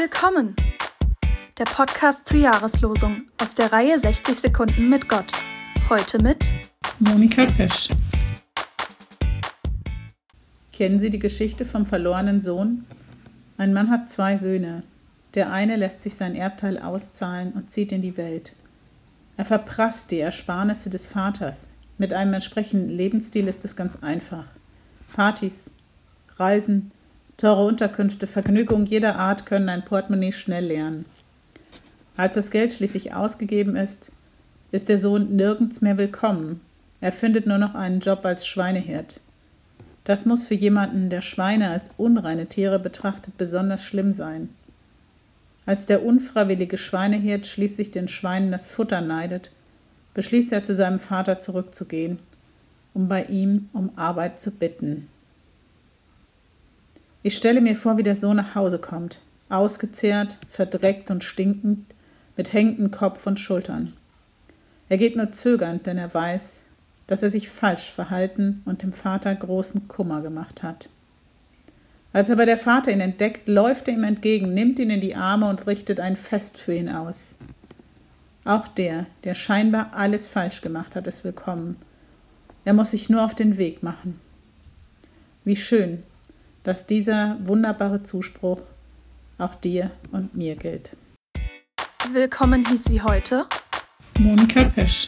Willkommen! Der Podcast zur Jahreslosung aus der Reihe 60 Sekunden mit Gott. Heute mit Monika Pesch. Kennen Sie die Geschichte vom verlorenen Sohn? Ein Mann hat zwei Söhne. Der eine lässt sich sein Erbteil auszahlen und zieht in die Welt. Er verprasst die Ersparnisse des Vaters. Mit einem entsprechenden Lebensstil ist es ganz einfach. Partys, Reisen, teure Unterkünfte, Vergnügungen jeder Art können ein Portemonnaie schnell leeren. Als das Geld schließlich ausgegeben ist, ist der Sohn nirgends mehr willkommen. Er findet nur noch einen Job als Schweinehirt. Das muss für jemanden, der Schweine als unreine Tiere betrachtet, besonders schlimm sein. Als der unfreiwillige Schweinehirt schließlich den Schweinen das Futter neidet, beschließt er zu seinem Vater zurückzugehen, um bei ihm um Arbeit zu bitten. Ich stelle mir vor, wie der Sohn nach Hause kommt, ausgezehrt, verdreckt und stinkend, mit hängenden Kopf und Schultern. Er geht nur zögernd, denn er weiß, dass er sich falsch verhalten und dem Vater großen Kummer gemacht hat. Als aber der Vater ihn entdeckt, läuft er ihm entgegen, nimmt ihn in die Arme und richtet ein Fest für ihn aus. Auch der, der scheinbar alles falsch gemacht hat, ist willkommen. Er muss sich nur auf den Weg machen. Wie schön, dass dieser wunderbare Zuspruch auch dir und mir gilt. Willkommen hieß sie heute Monika Pesch.